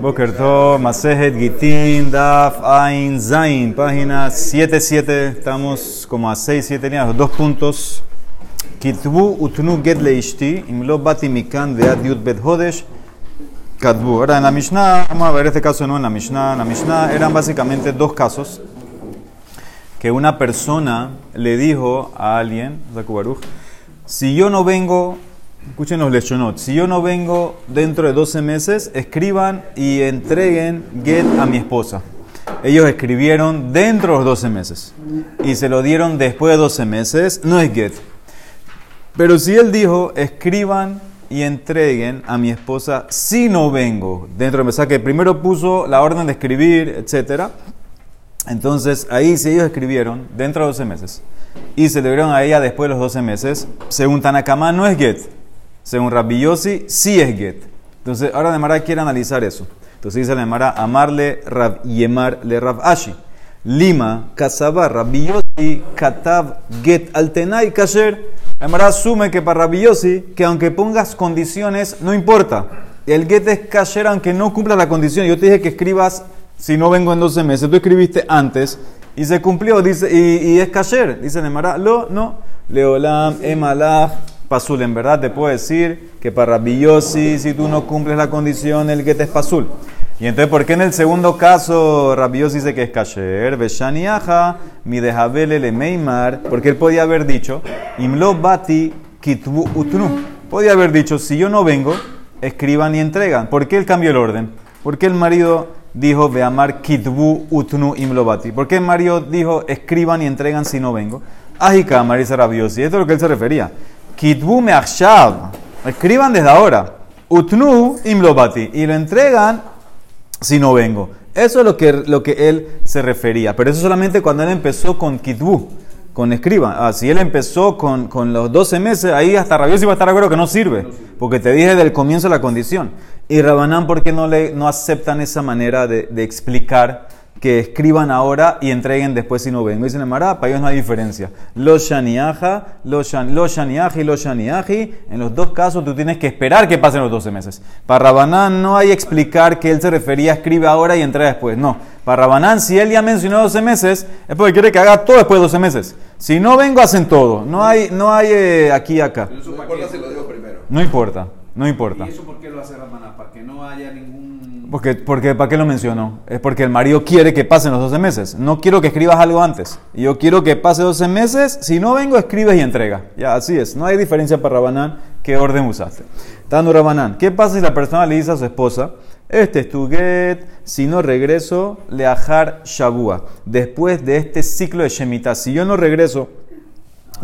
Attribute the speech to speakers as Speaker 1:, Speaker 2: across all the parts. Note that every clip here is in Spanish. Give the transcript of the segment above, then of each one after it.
Speaker 1: Boker Tov, Masejet Gitin, Daf, Ain, Zain, página 77, estamos como a 6, 7 líneas, dos puntos. Kitbu utnu get leishti, imlo bati mikan vead yud bet hodesh, katbu. Ahora en la Mishnah, vamos a ver este caso no en la Mishnah, en la Mishnah eran básicamente dos casos que una persona le dijo a alguien, Zakubaruch, si yo no vengo Escuchen los lechonot. Si yo no vengo dentro de 12 meses, escriban y entreguen get a mi esposa. Ellos escribieron dentro de los 12 meses y se lo dieron después de 12 meses, no es get. Pero si él dijo, escriban y entreguen a mi esposa si no vengo dentro de meses, que primero puso la orden de escribir, etc. Entonces ahí si ellos escribieron dentro de 12 meses y se le dieron a ella después de los 12 meses, según Tanakama no es get. Según Rabbi Yossi, sí es get. Entonces, ahora Nemara quiere analizar eso. Entonces dice Nemara, amarle Rab Yemar le Rab Ashi. Lima, Kasaba, Rabbi Yossi, Katav, Get, Altenay, Kasher. Nemara asume que para Rabbi Yossi, que aunque pongas condiciones, no importa. El get es kasher aunque no cumpla la condición. Yo te dije que escribas si no vengo en 12 meses. Tú escribiste antes y se cumplió, dice, y, es kasher. Dice Nemara, lo, no. Leolam, Emalach, pasul. En verdad te puedo decir que para Rabbi si tú no cumples la condición, el get es pasul. Y entonces, ¿por qué en el segundo caso Rabbi dice que es kasher? Beshaniaja, mi dejabele le meimar, porque él podía haber dicho, imlo bati kitbu utnu. Podía haber dicho, si yo no vengo, escriban y entregan. ¿Por qué él cambió el orden? ¿Por qué el marido dijo, ve amar kitbu utnu imlo bati? ¿Por qué el marido dijo, escriban y entregan si no vengo? Ajika, Marisa Rabiosi. Esto es lo que él se refería. Kitbu me Escriban desde ahora. Utnu imlobati. Y lo entregan si no vengo. Eso es lo que, lo que él se refería. Pero eso solamente cuando él empezó con Kitbu, con escriban. Ah, si él empezó con, con los 12 meses, ahí hasta rabioso iba a estar acuerdo que no sirve. Porque te dije del comienzo la condición. Y Rabanán, ¿por qué no, le, no aceptan esa manera de, de explicar? Que escriban ahora y entreguen después si no vengo. Dicen en Mará, para ellos no hay diferencia. Los shaniaja, los shaniaji, los shaniaji, en los dos casos tú tienes que esperar que pasen los 12 meses. Para Rabanán no hay explicar que él se refería a escribe ahora y entrega después. No. Para Rabanán, si él ya mencionó 12 meses, es porque quiere que haga todo después de 12 meses. Si no vengo, hacen todo. No hay, no hay eh, aquí y acá. No importa si lo digo primero. No importa, no importa.
Speaker 2: ¿Y eso por qué lo hace Rabanán? Para que no haya ningún
Speaker 1: porque, porque, ¿Para qué lo mencionó? Es porque el marido quiere que pasen los 12 meses. No quiero que escribas algo antes. Yo quiero que pase 12 meses. Si no vengo, escribes y entrega. Ya, así es. No hay diferencia para Rabanán qué orden usaste. Tano Rabanán. ¿Qué pasa si la persona le dice a su esposa, este es tu get, si no regreso, le ajar shabua. Después de este ciclo de Shemitah. Si yo no regreso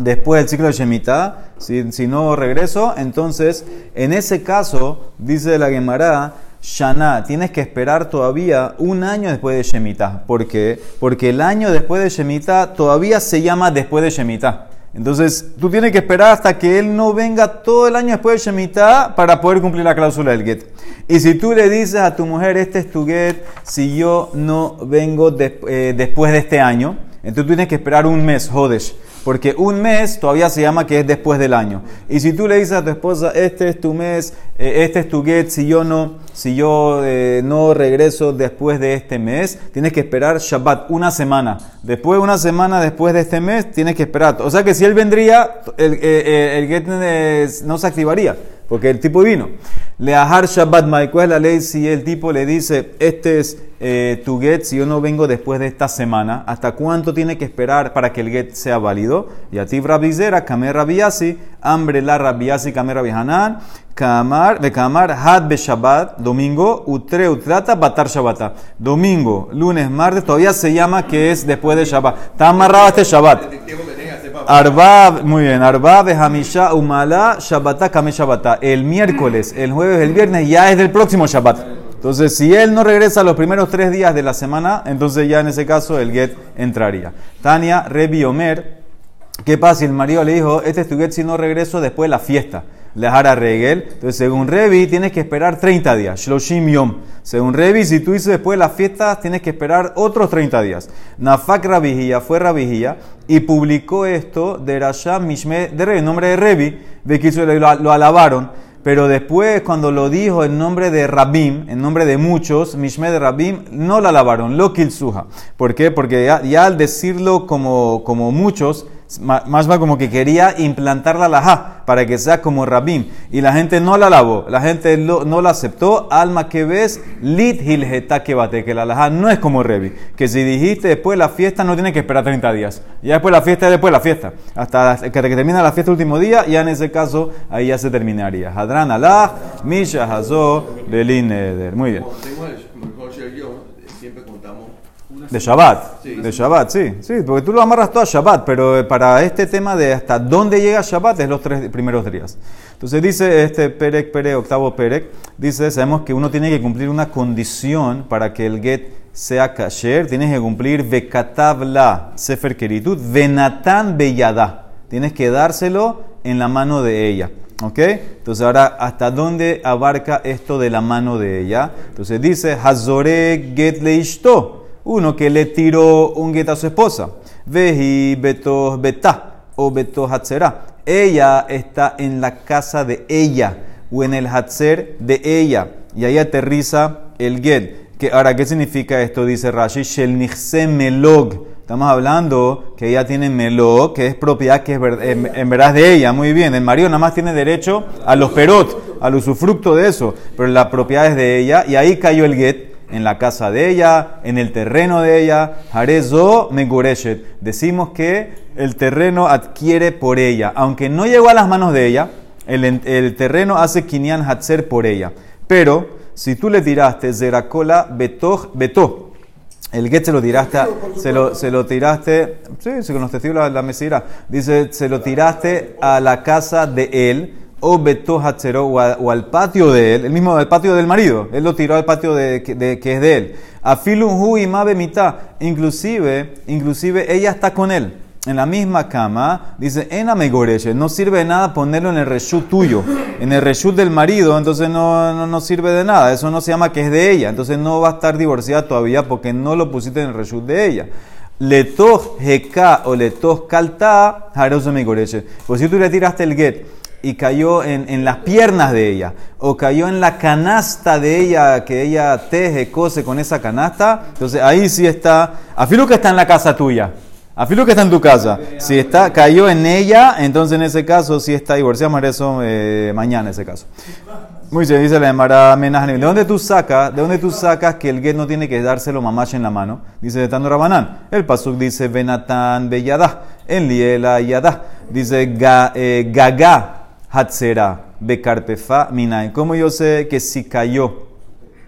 Speaker 1: después del ciclo de Shemitah, si, si no regreso, entonces en ese caso, dice la Gemara, Shana, tienes que esperar todavía un año después de Shemitah. ¿Por qué? Porque el año después de Shemitah todavía se llama después de Shemitah. Entonces, tú tienes que esperar hasta que él no venga todo el año después de Shemitah para poder cumplir la cláusula del get. Y si tú le dices a tu mujer, este es tu get, si yo no vengo eh, después de este año, entonces tú tienes que esperar un mes, Hodesh. Porque un mes todavía se llama que es después del año. Y si tú le dices a tu esposa, este es tu mes, eh, este es tu get, si yo no, si yo eh, no regreso después de este mes, tienes que esperar Shabbat una semana. Después de una semana después de este mes, tienes que esperar. O sea que si él vendría, el, eh, el get no se activaría, porque el tipo vino. Leahar Shabbat ¿cuál es la ley si el tipo le dice, este es eh, tu get, si yo no vengo después de esta semana, ¿hasta cuánto tiene que esperar para que el get sea válido? Y a ti Rabizera, Kamer Rabiasi, Hambre la Rabiasi, Kamer Rabihanan, Kamar, de Kamar, Had be Shabbat, domingo, Utre Utrata, Batar Shabbata. Domingo, lunes, martes, todavía se llama que es después de Shabbat. Está amarrado este Shabbat. Arbab, muy bien, Arbab, Hamisha, Umala, Shabbata, Kame Shabbata. El miércoles, el jueves, el viernes ya es del próximo Shabbat. Entonces, si él no regresa los primeros tres días de la semana, entonces ya en ese caso el get entraría. Tania, Rebi Omer, ¿qué pasa si el marido le dijo, este es tu get si no regreso después de la fiesta? A Regel. Entonces, según Revi, tienes que esperar 30 días. Shloshim Yom. Según Revi, si tú dices después de las fiestas, tienes que esperar otros 30 días. Nafak Rabijía fue Rabijía y publicó esto de Rasham Mishme de Revi, nombre de Revi, de lo, lo alabaron. Pero después, cuando lo dijo en nombre de Rabim, en nombre de muchos, Mishme de Rabim, no la lavaron, lo kilsuja. ¿Por qué? Porque ya, ya al decirlo como, como muchos, más va como que quería implantar la laja para que sea como Rabim. Y la gente no la lavó, la gente no la aceptó. Alma que ves, lit hilgeta que bate, que la laja no es como Revi. Que si dijiste después de la fiesta, no tiene que esperar 30 días. Ya después la fiesta es después de la fiesta. Hasta que termina la fiesta el último día, ya en ese caso, ahí ya se terminaría. Hadran alaj, misha neder. Muy bien.
Speaker 3: Como tengo el mejor share yo, siempre contamos
Speaker 1: De Shabbat.
Speaker 3: Sí.
Speaker 1: De Shabbat, sí. Sí, porque tú lo amarras todo a Shabbat, pero eh, para este tema de hasta dónde llega Shabbat es los tres primeros días. Entonces dice este Perek Perek, octavo Perek, dice, sabemos que uno tiene que cumplir una condición para que el get sea kasher, tienes que cumplir Vekatav la Sefer Keritut, Venatan Beyada. Tienes que dárselo en la mano de ella. ¿Ok? Entonces ahora, ¿hasta dónde abarca esto de la mano de ella? Entonces dice, Hazore get leishto. Uno que le tiró un get a su esposa. Veji beto betá o beto hatzera. Ella está en la casa de ella o en el hatzer de ella. Y ahí aterriza el get. Que, ahora, ¿qué significa esto? Dice Rashi, Shel melog. Estamos hablando que ella tiene melog, que es propiedad que es ver- en, en verdad de ella. Muy bien, el marido nada más tiene derecho a los perot, al usufructo de eso. Pero la propiedad es de ella y ahí cayó el get en la casa de ella, en el terreno de ella. Harezo megureshet. Decimos que el terreno adquiere por ella. Aunque no llegó a las manos de ella, el, el terreno hace kinyan hatzer por ella. Pero si tú le tiraste zeracola betoj betó, el get se lo tiraste, se lo, se lo tiraste, sí, sí, con los testigos la, la mesira. Dice, se lo tiraste a la casa de él, o beto hatzero, o, al patio de él, el mismo al patio del marido. Él lo tiró al patio de, que- es de él. Afilun hu y mabe mitad. Inclusive, inclusive ella está con él. En la misma cama, dice, en amegoreche, no sirve de nada ponerlo en el reshut tuyo, en el reshut del marido, entonces no, no, no sirve de nada, eso no se llama que es de ella, entonces no va a estar divorciada todavía porque no lo pusiste en el reshut de ella. Letoch heka o letoch kalta, haros amegoreche. Pues si tú le tiraste el get y cayó en, en las piernas de ella, o cayó en la canasta de ella, que ella teje, cose con esa canasta, entonces ahí sí está, afilo que está en la casa tuya. Afilo que está en tu casa. Si está, cayó en ella, entonces en ese caso sí está divorciado. Eso eh, mañana, ese caso. Muy bien, dice la Menajnim. ¿De dónde tú sacas? ¿De dónde tú sacas que el get no tiene que dárselo mamash en la mano? Dice de Tano Rabanán. El pasuk dice Benatán Beyadá. En Liela Yadá. Dice eh, Gaga Hatzera Bekarpefa Minay. ¿Cómo yo sé que si cayó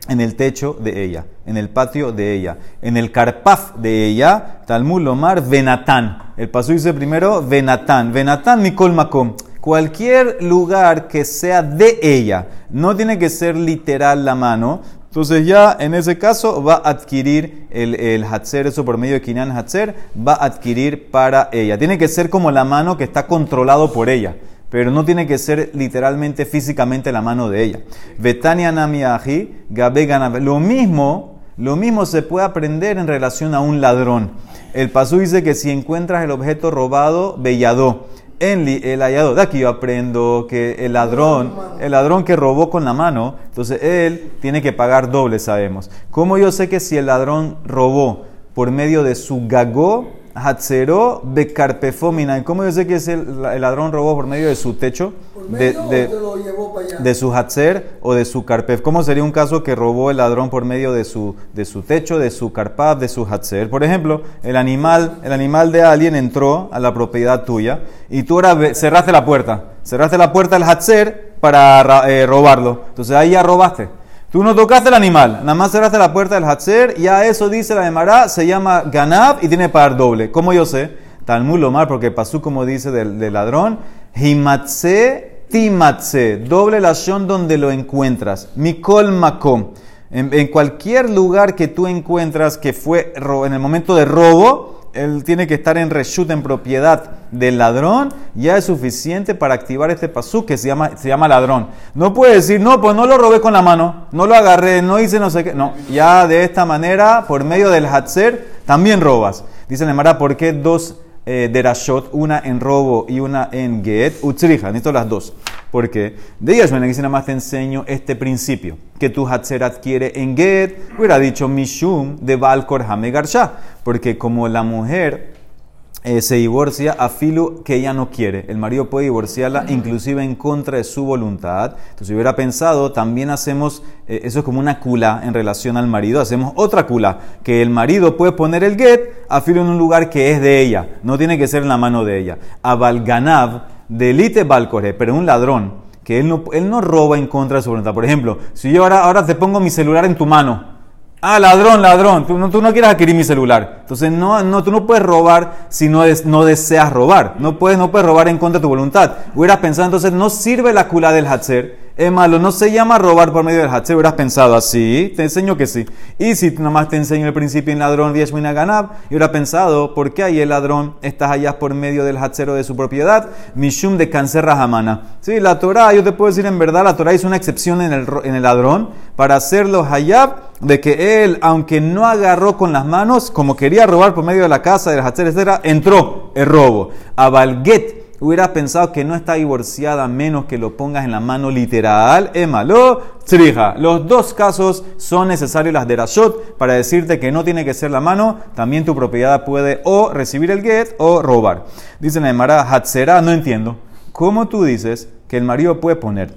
Speaker 1: en el techo de ella, en el patio de ella, en el carpaf de ella, Talmud Lomar Venatán. El paso dice primero Venatán. Venatán Mikol Makom. Cualquier lugar que sea de ella, no tiene que ser literal la mano. Entonces ya en ese caso va a adquirir el, el Hatzer, eso por medio de Kinyan Hatzer, va a adquirir para ella. Tiene que ser como la mano que está controlado por ella pero no tiene que ser literalmente, físicamente la mano de ella. Betania namiaji, gabe. Lo mismo, lo mismo se puede aprender en relación a un ladrón. El pasú dice que si encuentras el objeto robado, belladó. En li- el hallado. De aquí yo aprendo que el ladrón, el ladrón que robó con la mano, entonces él tiene que pagar doble, sabemos. ¿Cómo yo sé que si el ladrón robó por medio de su gagó, Hatzero becarpefomina. ¿Y cómo yo sé que es el, el ladrón robó por medio de su techo?
Speaker 4: ¿Por
Speaker 1: De,
Speaker 4: medio
Speaker 1: de-
Speaker 4: o te lo llevó para allá?
Speaker 1: de su hatzer o de su carpef. ¿Cómo sería un caso que robó el ladrón por medio de su, de su techo, de su carpaf, de su hatzer? Por ejemplo, el animal, el animal de alguien entró a la propiedad tuya y tú ahora cerraste la puerta. Cerraste la puerta del hatzer para ra- eh, robarlo. Entonces ahí ya robaste. Tú no tocaste el animal, nada más cerraste la puerta del Hatzer, y a eso dice la Emara, se llama Ganab y tiene par doble. ¿Cómo yo sé? Talmud Lomar, porque pasó como dice del, ladrón, Himatse Timatse, doble lación donde lo encuentras. Mikol Makom. En, cualquier lugar que tú encuentras que fue en el momento de robo, él tiene que estar en reshut, en propiedad del ladrón, ya es suficiente para activar este pasú que se llama, se llama ladrón. No puede decir, no, pues no lo robé con la mano, no lo agarré, no hice no sé qué. No, ya de esta manera, por medio del hatzer, también robas. Dice la Mara, ¿por qué dos eh, derashot, una en robo y una en get, utzrija, necesito las dos. Porque de ellas, bueno, aquí nada más te enseño este principio, que tu hatzer adquiere en get, hubiera dicho mishum de balkor hamegarsha, porque como la mujer eh, se divorcia a filo que ella no quiere. El marido puede divorciarla inclusive en contra de su voluntad. Entonces, si hubiera pensado, también hacemos, eh, eso es como una kula en relación al marido, hacemos otra kula, que el marido puede poner el get a filo en un lugar que es de ella, no tiene que ser en la mano de ella. A Balganav, delite Balcore, pero un ladrón, que él no, él no roba en contra de su voluntad. Por ejemplo, si yo ahora, ahora te pongo mi celular en tu mano, Ah, ladrón, ladrón. Tú no, tú no quieres adquirir mi celular. Entonces, no, no, tú no puedes robar si no, no deseas robar. No puedes, no puedes robar en contra de tu voluntad. Hubieras pensado, entonces, no sirve la cula del Hatzer es malo, no se llama robar por medio del hatzer. Hubieras pensado así, te enseño que sí. Y si nomás te enseño el principio en ladrón, Ganab, y hubiera pensado, ¿por qué ahí el ladrón está allá por medio del hatzero de su propiedad? Mishum de cáncer rahamana. Sí, la Torah, yo te puedo decir en verdad, la Torah hizo una excepción en el, en el ladrón para hacerlo hayab de que él, aunque no agarró con las manos, como quería robar por medio de la casa, del hatzer, etc., entró el robo. A Balget hubieras pensado que no está divorciada menos que lo pongas en la mano literal, malo, trija. Los dos casos son necesarios las de Rashot para decirte que no tiene que ser la mano, también tu propiedad puede o recibir el get o robar. Dice la Emara, Hatzera, no entiendo. ¿Cómo tú dices que el marido puede poner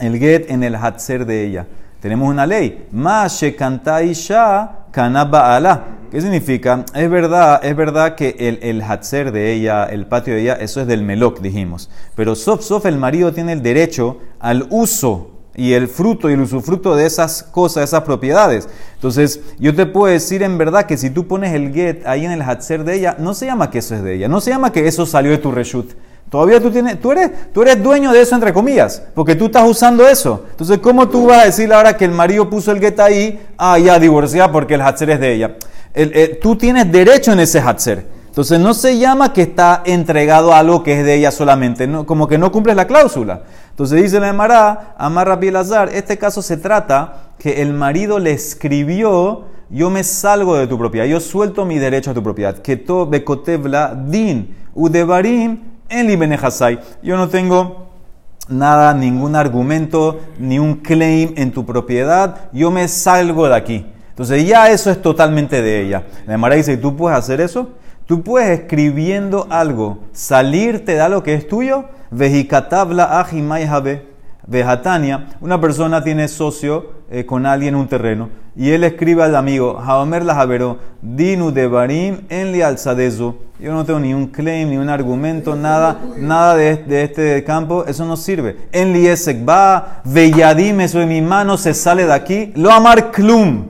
Speaker 1: el get en el Hatzer de ella? Tenemos una ley. Ma ya kanaba ala. ¿Qué significa? Es verdad, es verdad que el, el hatzer de ella, el patio de ella, eso es del melok, dijimos. Pero sof sof, el marido tiene el derecho al uso y el fruto y el usufructo de esas cosas, esas propiedades. Entonces, yo te puedo decir en verdad que si tú pones el get ahí en el hatzer de ella, no se llama que eso es de ella, no se llama que eso salió de tu reshut. Todavía tú, tienes, tú, eres, tú eres dueño de eso, entre comillas, porque tú estás usando eso. Entonces, ¿cómo tú vas a decir ahora que el marido puso el get ahí? Ah, ya divorcia porque el hatzer es de ella. El, tú tienes derecho en ese hatzer. Entonces, no se llama que está entregado a algo que es de ella solamente, no, como que no cumples la cláusula. Entonces, dice la Emara, Amarra Bielazar, este caso se trata que el marido le escribió yo me salgo de tu propiedad, yo suelto mi derecho a tu propiedad. Que to din udevarim en Libenejasai. Yo no tengo nada, ningún argumento, ni un claim en tu propiedad. Yo me salgo de aquí. Entonces ya eso es totalmente de ella. La Mara dice, ¿tú puedes hacer eso? Tú puedes escribiendo algo, salirte de algo que es tuyo. Vejikatabla ajimayhabe. Vejatania, una persona tiene socio eh, con alguien un terreno y él escribe al amigo, Haomer la Dinu de Barim en li alzadezu. Yo no tengo ni un claim, ni un argumento, nada, nada de, este campo, eso no sirve. En li va, veyadim, eso en mi mano se sale de aquí, lo amar klum.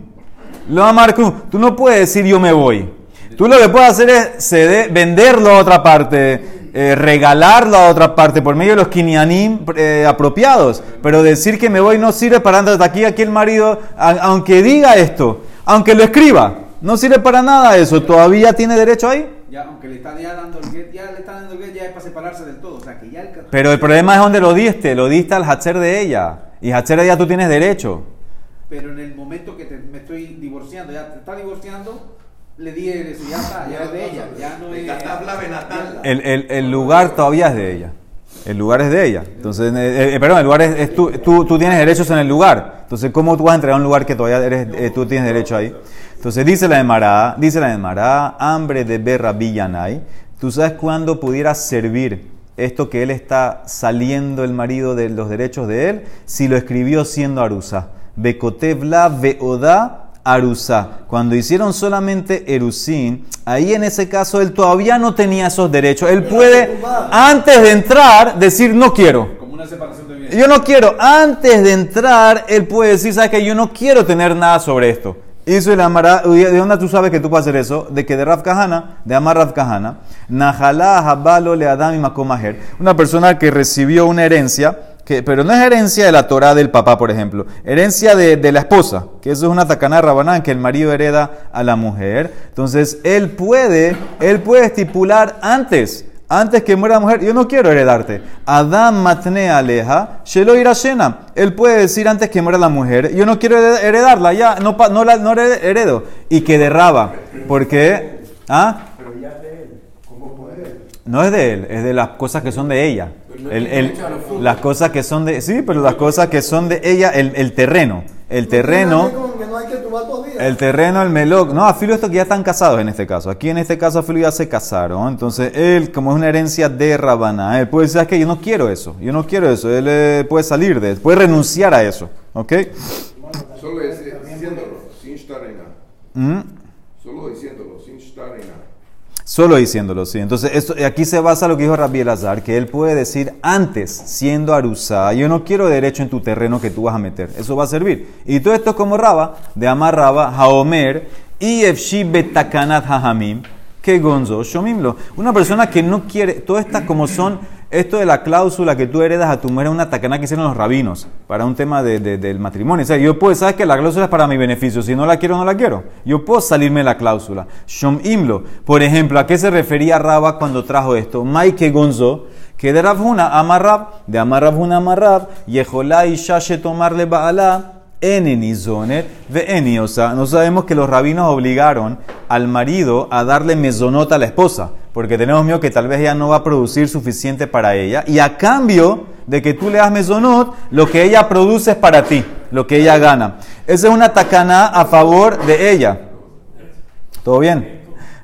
Speaker 1: Lo amar klum. Tú no puedes decir yo me voy. Tú lo que puedes hacer es venderlo a otra parte eh, regalarlo a otra parte por medio de los kinyanim eh, apropiados. Pero decir que me voy no sirve para andar de aquí aquí el marido, aunque diga esto, aunque lo escriba, no sirve para nada eso. ¿Todavía tiene derecho ahí?
Speaker 2: Ya, aunque le están ya dando el get, ya le están dando el get, ya es para separarse del todo. O sea, que ya el...
Speaker 1: Pero el problema es donde lo diste, lo diste al hacher de ella. Y hacher de ella tú tienes derecho.
Speaker 2: Pero en el momento que me estoy divorciando, ya te está divorciando, le di eso, ya está, ya es de ella, ya no es...
Speaker 1: El, el, el lugar todavía es de ella. El lugar es de ella. Entonces, eh, eh, perdón, el lugar es, tú, tú, tú, tienes derechos en el lugar. Entonces, ¿cómo tú vas a entregar un lugar que todavía eres, eh, tú tienes derecho ahí? Entonces, dice la de Mará, dice la de Mará, hambre de berra villanay. ¿Tú sabes cuándo pudiera servir esto que él está saliendo el marido de los derechos de él? Si lo escribió siendo arusa. Bekotevla veoda Arusa. Cuando hicieron solamente Erusin, ahí en ese caso él todavía no tenía esos derechos. Él puede, antes de entrar, decir no quiero.
Speaker 2: Como una separación de
Speaker 1: Yo no quiero. Antes de entrar, él puede decir, ¿sabes que Yo no quiero tener nada sobre esto. Eso el amara, ¿De dónde tú sabes que tú puedes hacer eso? De que de Rav Kahana, de Amar Rav Kahana, Najalá Habalo le Adam y Makomaher, una persona que recibió una herencia pero no es herencia de la Torah del papá, por ejemplo, herencia de, la esposa, que eso es una tacana rabanán que el marido hereda a la mujer. Entonces, él puede, él puede estipular antes, antes que muera la mujer, yo no quiero heredarte. Adam matne aleja, shelo irashena. Él puede decir antes que muera la mujer, yo no quiero heredarla, ya, no, no la heredo. Y que derraba. ¿Por qué? ¿Ah? No es de él, es de las cosas que son de ella. El- el- las cosas que son de... Sí, pero las cosas que son de ella, el, el terreno. El terreno...
Speaker 4: Que que.
Speaker 1: El terreno, el melog. No, afilo esto que ya están casados en este caso. Aquí en este caso afilo ya se casaron. Entonces él, como es una herencia de Rabaná, él puede decir, "¿Sabes qué? yo no quiero eso. Yo no quiero eso. Él eh, puede salir de eso. Puede renunciar a eso. ¿Ok?
Speaker 3: Solo diciéndolo, sin estar en nada.
Speaker 1: Mm.
Speaker 3: Solo diciéndolo, sin estar en nada.
Speaker 1: Solo diciéndolo, sí. Entonces, esto, aquí se basa lo que dijo Rabbi Elazar, que él puede decir antes, siendo Arusá, yo no quiero derecho en tu terreno que tú vas a meter. Eso va a servir. Y todo esto es como Raba, de Amar Raba, Haomer, y Efshi Betakanat Hahamim, que Gonzo, Shomimlo. Una persona que no quiere, todas estas como son, esto de la cláusula que tú heredas a tu mujer es una takaná que hicieron los rabinos para un tema de- de- del matrimonio. O sea, yo puedo, sabes que la cláusula es para mi beneficio. Si no la quiero, no la quiero. Yo puedo salirme de la cláusula. Shom imlo. Por ejemplo, ¿a qué se refería Raba cuando trajo esto? Maike Gonzo, que de Rabhuna amarrab, de amarrabhuna amarrab, Yeholá y Shashe tomarle baalá. No sabemos que los rabinos obligaron al marido a darle mesonota a la esposa, porque tenemos miedo que tal vez ella no va a producir suficiente para ella, y a cambio de que tú le das mesonot, lo que ella produce es para ti, lo que ella gana. Esa es una tacaná a favor de ella. ¿Todo bien?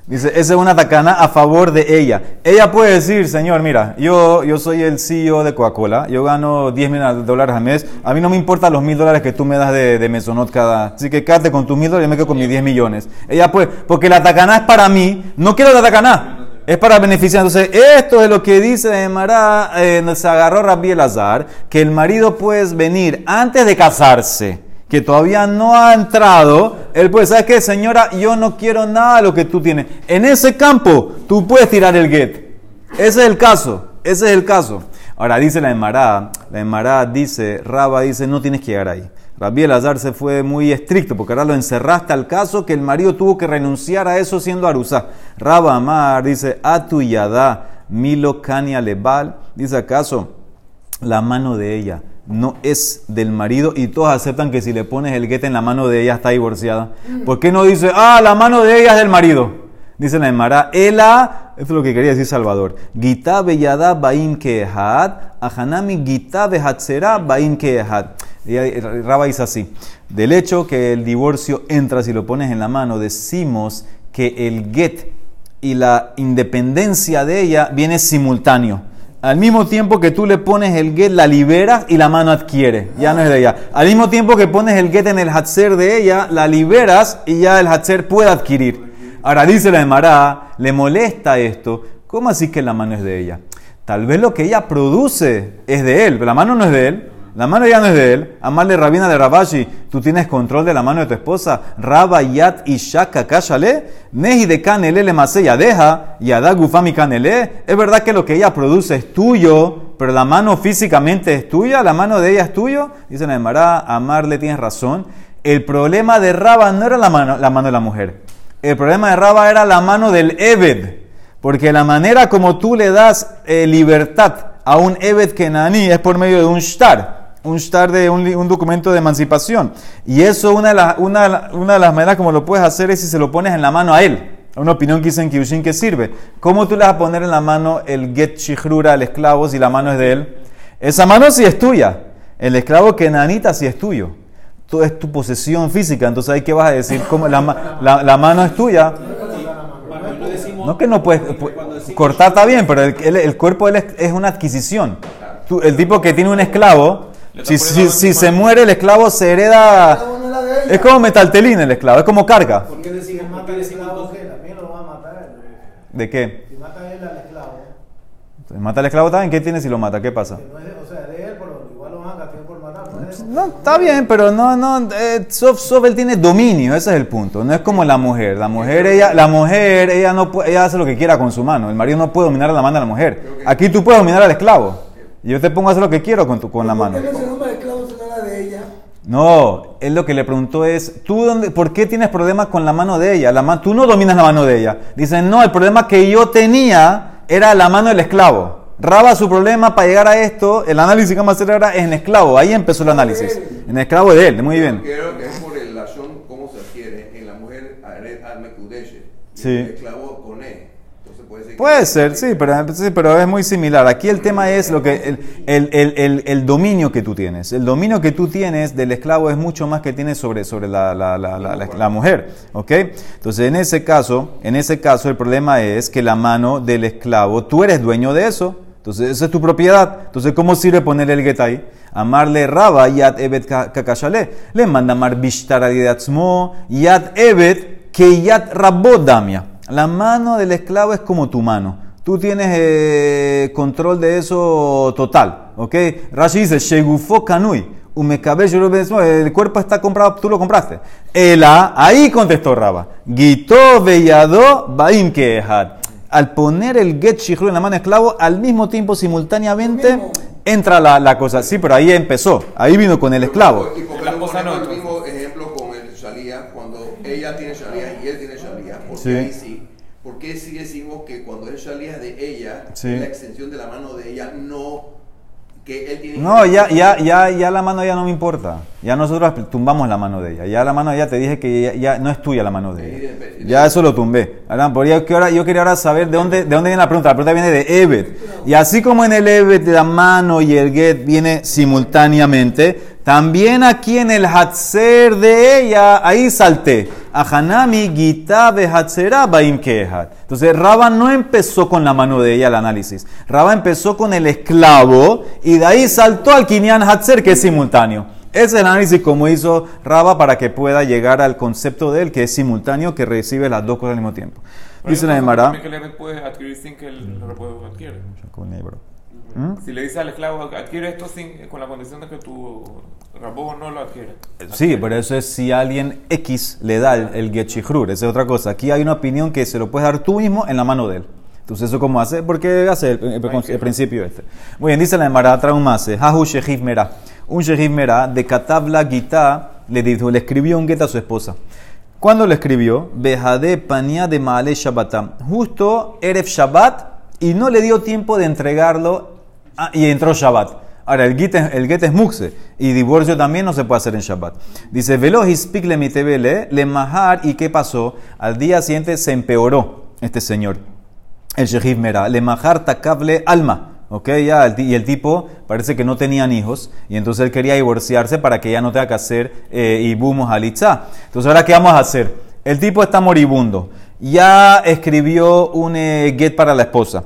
Speaker 1: Dice, esa es una tacana a favor de ella. Ella puede decir, señor, mira, yo, yo soy el CEO de Coca-Cola, yo gano 10 mil dólares al mes, a mí no me importan los mil dólares que tú me das de, de mesonot cada... Así que quédate con tus mil dólares yo me quedo con mis 10 millones. Ella puede, porque la tacana es para mí, no quiero la tacana, es para beneficiar. Entonces, esto es lo que dice Mará, eh, se agarró Rabbi Elazar, que el marido puede venir antes de casarse que todavía no ha entrado, él puede, ¿sabes qué, señora? Yo no quiero nada de lo que tú tienes. En ese campo, tú puedes tirar el get. Ese es el caso, ese es el caso. Ahora dice la Emara, la Emara dice, Raba dice, no tienes que llegar ahí. Rabbi Elazar se fue muy estricto porque ahora lo encerraste al caso que el marido tuvo que renunciar a eso siendo Arusá. Raba Amar dice, Atu yada milo kania lebal. Dice acaso, la mano de ella no es del marido y todos aceptan que si le pones el guete en la mano de ella está divorciada. ¿Por qué no dice, ah, la mano de ella es del marido? Dice la Emara, Ela, esto es lo que quería decir Salvador, Gita beyada baim kehad, ahanami gita behatzera baim kehad. Raba dice así, del hecho que el divorcio entra si lo pones en la mano, decimos que el get y la independencia de ella viene simultáneo. Al mismo tiempo que tú le pones el get, la liberas y la mano adquiere. Ya no es de ella. Al mismo tiempo que pones el get en el hatzer de ella, la liberas y ya el hatzer puede adquirir. Ahora dice la Emara, le molesta esto. ¿Cómo así que la mano es de ella? Tal vez lo que ella produce es de él, pero la mano no es de él. La mano ya no es de él. Amarle Rabina de Rabashi, tú tienes control de la mano de tu esposa. Raba Yat Ishaka Kashale, Nehi de Kanele le Maseya deja, Yada Gufami Kanele. Es verdad que lo que ella produce es tuyo, pero la mano físicamente es tuya, la mano de ella es tuyo. Dice Neymara, amarle tienes razón. El problema de Raba no era la mano, la mano de la mujer. El problema de Raba era la mano del Ebed. Porque la manera como tú le das eh, libertad a un Ebed Kenani es por medio de un shtar un shtar de un, documento de emancipación. Y eso una de, las, maneras como lo puedes hacer es si se lo pones en la mano a él. Una opinión que dice en Kiushin que sirve. ¿Cómo tú le vas a poner en la mano el get shihrura al esclavo si la mano es de él? Esa mano sí es tuya. El esclavo que nanita sí es tuyo. Todo es tu posesión física. Entonces ahí qué vas a decir, ¿Cómo la, la, la mano es tuya. No que no puedes, cortar está bien, pero el, el, el cuerpo él es, es una adquisición. Tú, el tipo que tiene un esclavo, si, si, si se muere el esclavo se hereda. Es como metaltelín el esclavo, es como carga.
Speaker 4: ¿Por qué decimos mata al esclavo que también lo va a matar?
Speaker 1: ¿De qué?
Speaker 4: Si mata él al esclavo.
Speaker 1: Entonces, ¿Mata al esclavo también? ¿Qué tiene si lo mata? ¿Qué pasa?
Speaker 4: No es, o sea, de él, pero igual lo van a castigar por matar. No, es,
Speaker 1: no, está bien, pero no, no, eh, Sof, Sof, él tiene dominio, ese es el punto. No es como la mujer. La mujer, ella, la mujer, ella no puede, ella hace lo que quiera con su mano. El marido no puede dominar la mano de la mujer. Aquí tú puedes dominar al esclavo. Yo te pongo a hacer lo que quiero con, tu, con la mano.
Speaker 4: ¿Por qué no
Speaker 1: él lo que le preguntó es, ¿tú dónde, por qué tienes problemas con la mano de ella? La ma tú no dominas la mano de ella. Dicen, no, el problema que yo tenía era la mano del esclavo. Raba su problema para llegar a esto, el análisis que vamos a hacer ahora es en esclavo. Ahí empezó el análisis. En esclavo de él, muy bien.
Speaker 3: Creo que es por el lazón, cómo se adquiere. En la mujer, Alme Kudeshe.
Speaker 1: Sí.
Speaker 3: Esclavo con E. Entonces puede ser
Speaker 1: sí pero, sí, pero es muy similar. Aquí el tema es lo que el, el- el- el- dominio que tú tienes. El dominio que tú tienes del esclavo es mucho más que tienes sobre, sobre la- la- la- la mujer. ¿Ok? Entonces, en ese caso, en ese caso, el problema es que la mano del esclavo, tú eres dueño de eso. Entonces, esa es tu propiedad. Entonces, ¿cómo sirve poner el get ahí? Amarle raba yad evet ka- kakashale. Le manda amar bishtara de atzmo yad evet que yad rabodamia. La mano del esclavo es como tu mano. Tú tienes eh, control de eso total. ¿Ok? Rashi dice, Shegufo kanui. El cuerpo está comprado, tú lo compraste. Ela, ahí contestó Raba. Gito veyado baim kehad. Al poner el get shihru en la mano del esclavo, al mismo tiempo, simultáneamente, entra la, la cosa. Sí, pero ahí empezó. Ahí vino con el esclavo.
Speaker 3: ¿Y por qué
Speaker 5: La
Speaker 3: no ponemos
Speaker 5: no,
Speaker 3: el mismo ejemplo con el Shalía? Cuando ella tiene Shalía y él tiene Shalía. ¿Por qué
Speaker 1: Sí.
Speaker 3: ahí sí? ¿Por qué sí decimos que cuando el Shalía es de ella,
Speaker 1: Sí.
Speaker 3: es la extensión de la mano de ella, no que él tiene
Speaker 1: No, ya, ya, ya, ya la mano ya no me importa. Ya nosotros tumbamos la mano de ella. Ya la mano de ella te dije que ya, ya no es tuya la mano de ella. Ya eso lo tumbé. Ahora, por yo quería ahora saber de dónde, de dónde viene la pregunta. La pregunta viene de Evet. Y así como en el Evet la mano y el Get viene simultáneamente, también aquí en el Hatzer de ella, ahí salté. Ahanami gita de Hatzera baim kehat. Entonces Raba no empezó con la mano de ella el análisis. Raba empezó con el esclavo y de ahí saltó al Kinyan Hatzer que es simultáneo. Es el análisis como hizo Raba para que pueda llegar al concepto de él que es simultáneo, que recibe las dos cosas al mismo tiempo. Dice la
Speaker 5: le puede adquirir sin que el repuesto adquiere.
Speaker 1: ¿Mm?
Speaker 5: Si le dice al esclavo, adquiere esto sin, con la condición de que tu rabo no lo adquiere.
Speaker 1: Sí, pero eso es si alguien X le da el, el esa es otra cosa. Aquí hay una opinión que se lo puedes dar tú mismo en la mano de él. Entonces, ¿eso cómo hace? Porque hace el, el- el principio este. Muy bien, dice la Emara, traumase, Hahu Shehif Mera. Un Shehif Mera de Katabla Gita le dijo, le escribió un get a su esposa. ¿Cuándo le escribió? Behade Pania de Maale Shabbatam. Justo Erev Shabbat y no le dio tiempo de entregarlo ah, y entró Shabbat. Ahora, el es, el get es mukse y divorcio también no se puede hacer en Shabbat. Dice, velo hispik le mitebele, le mahar, ¿y qué pasó? Al día siguiente se empeoró este señor, el Shehif Mera, le mahar takable alma. Ok, ya, y el tipo parece que no tenían hijos, y entonces él quería divorciarse para que ya no tenga que hacer eh, ibumos alitza. Entonces, ahora, ¿qué vamos a hacer? El tipo está moribundo, ya escribió un eh, get para la esposa,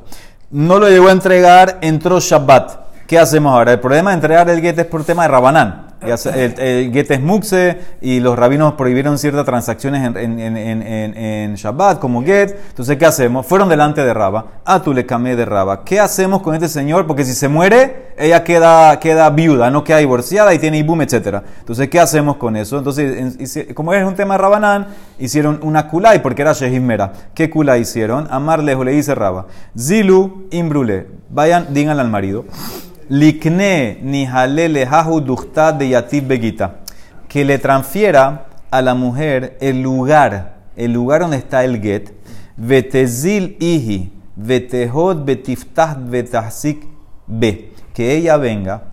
Speaker 1: no lo llegó a entregar, entró Shabbat. ¿Qué hacemos ahora? El problema de entregar el get es por tema de Rabanán. Ya se- El, el get es muxe y los rabinos prohibieron ciertas transacciones en, en, en, en, Shabbat como get. Entonces, ¿qué hacemos? Fueron delante de Raba. Ah, le camé de Raba. ¿Qué hacemos con este señor? Porque si se muere, ella queda, queda viuda, no queda divorciada y tiene ibum, etc. Entonces, ¿qué hacemos con eso? Entonces, como es un tema de Rabanán, hicieron una kulai porque era Shehim Mera. ¿Qué kulai hicieron? Amar le dice Raba. Zilu imbrule. Vayan, díganle al marido. Likne de begita. Que le transfiera a la mujer el lugar, el lugar donde está el get. Vetezil ihi, vetehod betiftah betahsik be. Que ella venga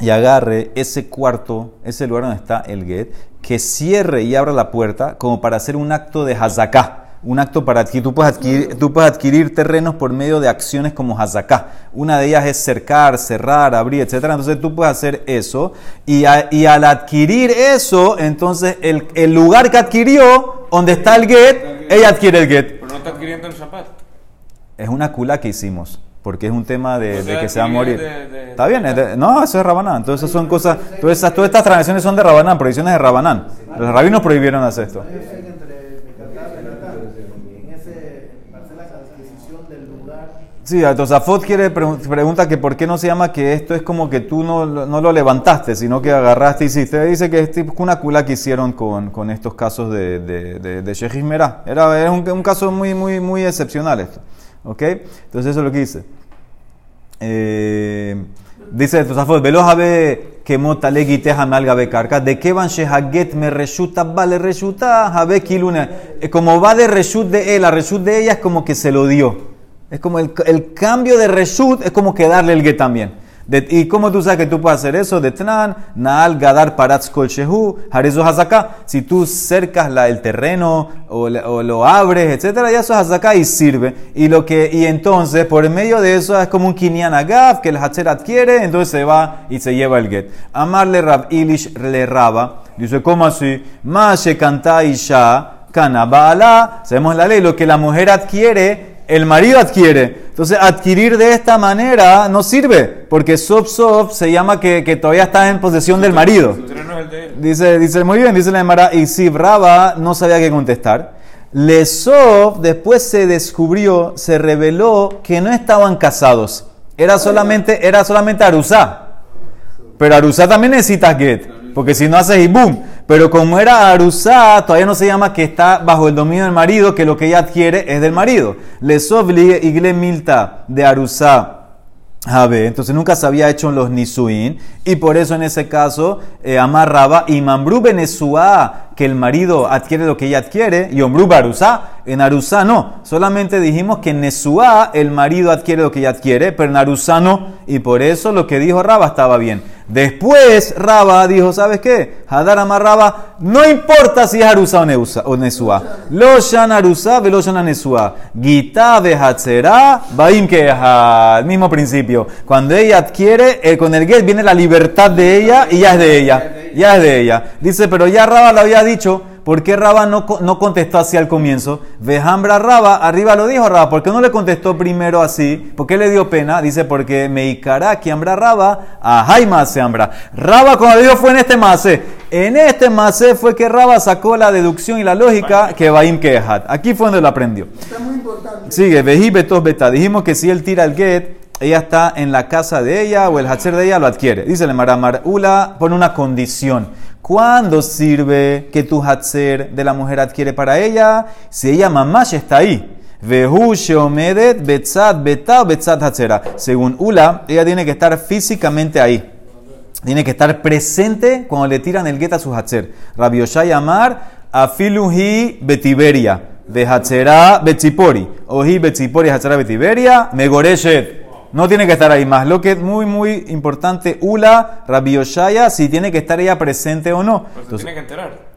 Speaker 1: y agarre ese cuarto, ese lugar donde está el get, que cierre y abra la puerta como para hacer un acto de hazaká. Un acto para adquirir, tú puedes adquirir, tú puedes adquirir terrenos por medio de acciones como hazaká. Una de ellas es cercar, cerrar, abrir, etc. Entonces tú puedes hacer eso. Y, a- y al adquirir eso, entonces el, el lugar que adquirió, donde está el get, ella adquiere el get.
Speaker 5: Pero no está adquiriendo el Shabbat.
Speaker 1: Es una cula que hicimos, porque es un tema de,
Speaker 5: O sea,
Speaker 1: de que se va a morir.
Speaker 5: de- de-
Speaker 1: Está bien, no, eso es Rabanán. Entonces, son cosas, todas, esas, todas estas tradiciones son de Rabanán, prohibiciones de Rabanán. Los rabinos prohibieron hacer esto.
Speaker 4: Hay un entre Mecatá y Natán. En ese parcela de adquisición del lugar.
Speaker 1: Sí, Tosafot quiere pregun- pregunta que por qué no se llama que esto es como que tú no, no lo levantaste, sino que agarraste y hiciste. Dice que es tipo una cula que hicieron con, con estos casos de, de, de, de. Era, era un, un caso muy, muy, muy excepcional esto. ¿Ok? Entonces eso es lo que dice. Eh, dice Tosafot, velo jabe que mota le guite jamal gabe carca, de que van shehaget me reshuta, vale reshuta, jabe kiluna. Eh, Como va de reshut de él, a reshut de ella es como que se lo dio. Es como el, el cambio de reshut es como que darle el get también. ¿Y cómo tú sabes que tú puedes hacer eso? De Tnan, Naal Gadar Paratz Shehu, Harezo Hazaká. Si tú cercas la, el terreno o, o lo abres, etcétera, ya eso es Hazaká y sirve. Y, lo que, y entonces, por medio de eso, es como un Kinyan Agav que el Hatzer adquiere, entonces se va y se lleva el get. Amarle Rab Ilish le raba. Dice, ¿cómo así? Mashe canta Isha, Kanabala. Sabemos la ley, lo que la mujer adquiere, el marido adquiere. Entonces, adquirir de esta manera no sirve, porque Sof Sof se llama que, que todavía está en posesión del marido. Dice, dice muy bien, dice la Emara, y si Raba no sabía qué contestar. Lesov después se descubrió, se reveló que no estaban casados. Era solamente, era solamente Arusá. Pero Arusá también necesita get, porque si no hace boom. Pero como era Arusá, todavía no se llama que está bajo el dominio del marido, que lo que ella adquiere es del marido. Lesov li- igle milta de Arusá. Jabe, entonces nunca se había hecho en los Nisuin, y por eso en ese caso eh, amarraba y Mambrú Benesua, que el marido adquiere lo que ella adquiere, y Ombrú Barusá, en Arusá no, solamente dijimos que en Nesua el marido adquiere lo que ella adquiere, pero en Arusá no, y por eso lo que dijo Raba estaba bien. Después Raba dijo, ¿sabes qué? Hadar amarraba, no importa si es Arusá o Nesua. Lo shan Arusá, velo shan Nesua. Gita behatzera, baim que mismo principio. Cuando ella adquiere, eh, con el get viene la libertad de ella y ya es de ella. Ya es de ella. Dice, pero ya Raba lo había dicho. ¿Por qué Raba no, no contestó así al comienzo? Vejambra Raba, arriba lo dijo Raba. ¿Por qué no le contestó primero así? ¿Por qué le dio pena? Dice, porque Meikará, que hambra Raba, a Jaima se hambra. Raba, cuando dijo, fue en este mase. En este mase fue que Raba sacó la deducción y la lógica que Baim Kehat. Aquí fue donde lo aprendió.
Speaker 6: Está muy importante.
Speaker 1: Sigue, vejí betos beta. Dijimos que si él tira el get, ella está en la casa de ella o el hatcher de ella lo adquiere. Dice Maramar, Ula pone una condición. ¿Cuándo sirve que tu hatcher de la mujer adquiere para ella? Si ella mamash está ahí. Según Ula, ella tiene que estar físicamente ahí. Tiene que estar presente cuando le tiran el get a su hatzer. Rabbi Amar, afiluhi betiberia, de hatzera betzipori, ohi betzipori hatzera betiberia, megoreshet. No tiene que estar ahí más. Lo que es muy, muy importante, Ula, Rabbi Yoshaya, si tiene que estar ella presente o no.
Speaker 5: Se
Speaker 1: Entonces,
Speaker 5: tiene que enterar.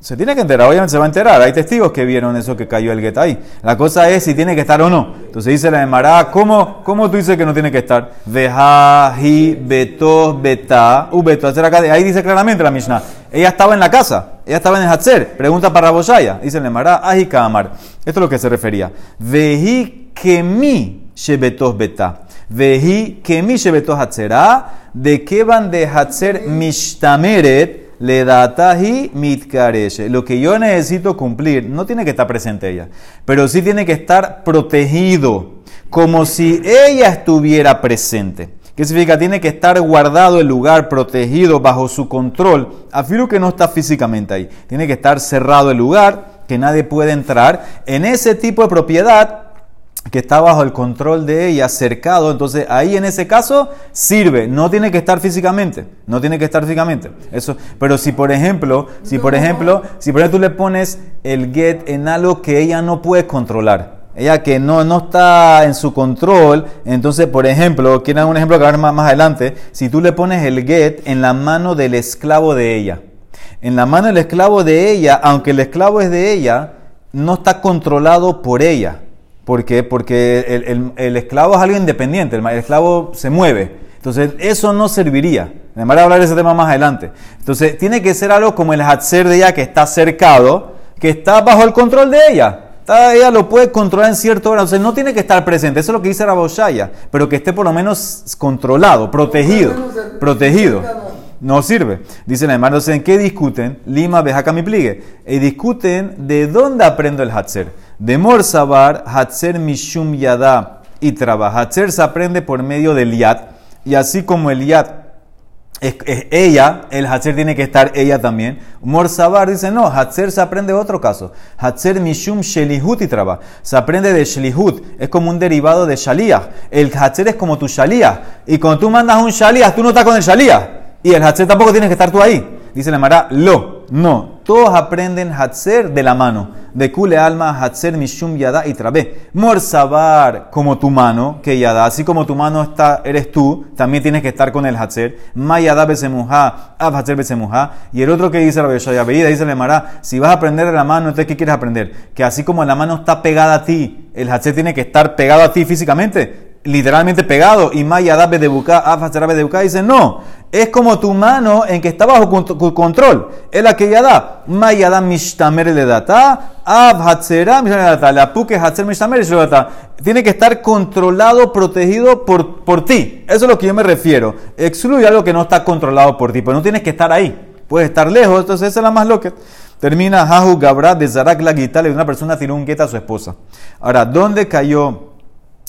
Speaker 1: se tiene que enterar, obviamente se va a enterar. Hay testigos que vieron eso que cayó el get ahí. La cosa es si tiene que estar o no. Entonces dice la Emara, ¿cómo, ¿cómo tú dices que no tiene que estar? Veja, hi, beto, beta, u beto. Hacer acá, ahí dice claramente la Mishnah. Ella estaba en la casa, ella estaba en el Hatzer. Pregunta para Boshaya. Dice la Emara, ahi kamar. Esto es lo que se refería. Vehi kemi shebetos beta. Vehi kemi shebetos hatzera. De que van de Hatzer mishtameret. Le datahi mitkareshe. Lo que yo necesito cumplir, no tiene que estar presente ella, pero sí tiene que estar protegido, como si ella estuviera presente. ¿Qué significa? Tiene que estar guardado el lugar, protegido, bajo su control, afirmo que no está físicamente ahí. Tiene que estar cerrado el lugar, que nadie puede entrar. En ese tipo de propiedad, que está bajo el control de ella, cercado, entonces ahí en ese caso sirve, no tiene que estar físicamente, no tiene que estar físicamente. Eso, pero si por ejemplo, si por ejemplo, si por ejemplo tú le pones el get en algo que ella no puede controlar, ella que no, no está en su control, entonces por ejemplo, quieren un ejemplo que más, más adelante, si tú le pones el get en la mano del esclavo de ella, en la mano del esclavo de ella, aunque el esclavo es de ella, no está controlado por ella. ¿Por qué? Porque el, el- el esclavo es algo independiente, el, esclavo se mueve. Entonces, eso no serviría. Además, de hablar de ese tema más adelante. Entonces, tiene que ser algo como el hatzer de ella que está cercado, que está bajo el control de ella. Está- ella lo puede controlar en cierto grado. Entonces, no tiene que estar presente. Eso es lo que dice Raboshaya. Pero que esté por lo menos controlado, protegido. Protegido. No sirve. Dicen además, entonces, ¿en qué discuten? Lima, Bejaca, mi pligue. Y discuten de dónde aprendo el Hatzer. De Morsabar, Hatzer Mishum Yada y Traba. Hatzer se aprende por medio del Yad. Y así como el Yad es, ella, el Hatzer tiene que estar ella también. Morsabar dice, no, Hatzer se aprende de otro caso. Hatzer Mishum Shelihut y Traba. Se aprende de Shelihut. Es como un derivado de Shaliach. El Hatzer es como tu Shaliach. Y cuando tú mandas un Shaliach, tú no estás con el Shaliach. Y el Hatzer tampoco tienes que estar tú ahí. Dice la Mara, lo, no. Todos aprenden Hatzer de la mano. De Kule Alma, Hatzer Mishum Yada y Trabe. Morsabar como tu mano, que Yada. Así como tu mano está, eres tú, también tienes que estar con el Hatzer. Mayada Besemuha, Ab Hatzer Besemuha. Y el otro que dice la Beshaya Veida, dice le Mara, si vas a aprender de la mano, entonces ¿qué quieres aprender? Que así como la mano está pegada a ti, el Hatzer tiene que estar pegado a ti físicamente literalmente pegado. Y Maya Dabe de Afastarabe de dice no. Es como tu mano en que está bajo con- control. Es la que ya da. Maya da Mishtamer le data. Ab Hatzera Mishtamer le data. La Puke Hatzer Mishtamer le data. Tiene que estar controlado, protegido por, por ti. Eso es lo que yo me refiero. Excluye algo que no está controlado por ti. Pero no tienes que estar ahí. Puedes estar lejos. Entonces esa es la más loca. Termina Hahu Gabra de Zarak la Gitale. Una persona tiró un gueta a su esposa. Ahora, ¿dónde cayó?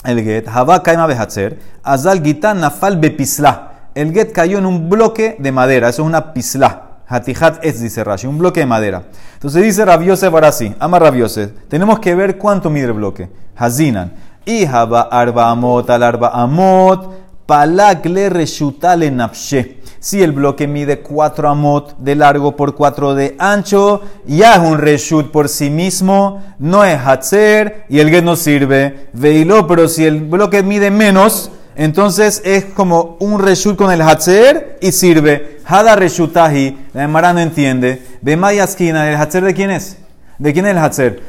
Speaker 1: El get, Hava Kaima Behatzer, Azal Gita Nafal Bepisla. El get cayó en un bloque de madera, eso es una pisla. Hatihat es, dice Rashi, un bloque de madera. Entonces dice Rabiose sí, ama Rabiose, tenemos que ver cuánto mide el bloque. Hazinan. Y Hava Arba Amot al Arba Amot, Palak le reshutale nafshe. Si el bloque mide 4 amot de largo por 4 de ancho, ya es un reshut por sí mismo, no es hatzer y el get no sirve. Veilo, pero si el bloque mide menos, entonces es como un reshut con el hatzer y sirve. Hada reshutahi, la Emara no entiende. Ve esquina, ¿el hatzer de quién es? ¿De quién es el hatzer?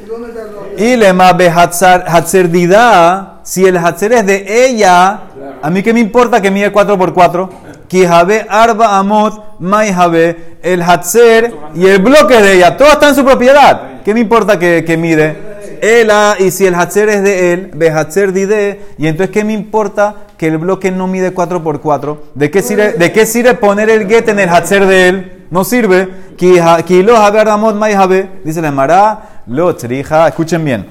Speaker 1: Y le be hatzer dida, si el hatzer es de ella, a mí qué me importa que mide 4 por 4 Kijabe Arba Amot, Maijabe, el Hatzer y el bloque de ella. Todo está en su propiedad. ¿Qué me importa que, que mide? Ela, y si el Hatzer es de él, ve Hatzer dide, y entonces ¿qué me importa que el bloque no mide 4 por 4 ¿De qué sirve, de qué sirve poner el get en el Hatzer de él? No sirve. Kilo Jabe Amot, Maijabe, dice la Mara, lo trija, escuchen bien.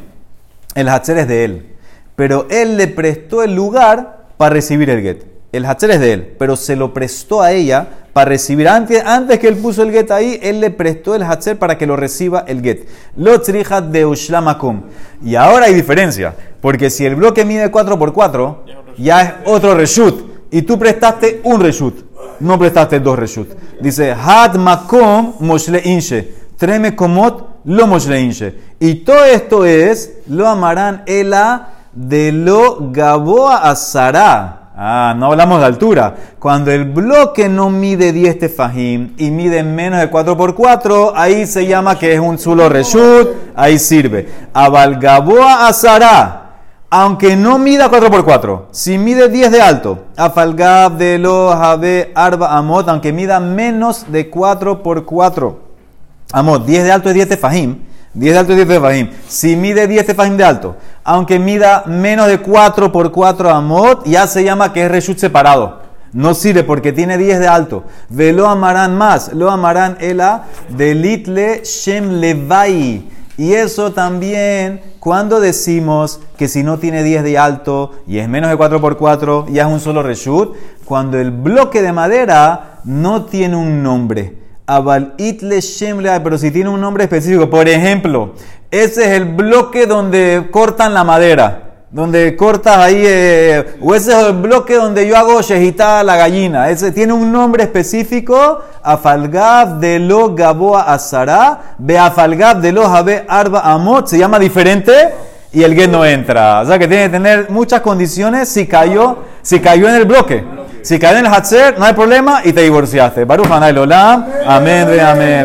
Speaker 1: El Hatzer es de él, pero él le prestó el lugar para recibir el get. El Hatzer es de él, pero se lo prestó a ella para recibir. Antes, que él puso el get ahí, él le prestó el Hatzer para que lo reciba el get. Lo de Ushlamakum. Y ahora hay diferencia, porque si el bloque mide 4x4, ya es otro reshut. Y tú prestaste un reshut, no prestaste dos reshut. Dice, Had Makom Moshle Inshe. Treme Komot Lo Moshle Inshe. Y todo esto es, lo amarán ela de lo Gaboa a Sarah. Ah, no hablamos de altura. Cuando el bloque no mide 10 tefajim y mide menos de 4x4, ahí se llama que es un solo reshut, ahí sirve. Avalgaboa azara. Aunque no mida 4x4, si mide 10 de alto, afalgab de lo jabe arba amot, aunque mida menos de 4x4. Amot, 10 de alto es 10 tefajim. 10 de alto es 10 tefajim. Si mide 10 tefajim de alto, aunque mida menos de 4 por 4 amot, ya se llama que es reshut separado. No sirve porque tiene 10 de alto. Velo amarán más. Lo amarán ela de litle shem levai. Y eso también, cuando decimos que si no tiene 10 de alto y es menos de 4 por 4, ya es un solo reshut. Cuando el bloque de madera no tiene un nombre. Pero si tiene un nombre específico. Por ejemplo, ese es el bloque donde cortan la madera. Donde cortas ahí, eh, o ese es el bloque donde yo hago shejita a la gallina. Ese tiene un nombre específico. Afalgab de lo gaboa azara, be afalgab de lo jabe arba amot. Se llama diferente y el get no entra. O sea que tiene que tener muchas condiciones si cayó, si cayó en el bloque. Si cayó en el no hay problema y te divorciaste. Baruch Hanay Lolam. Amén, amén.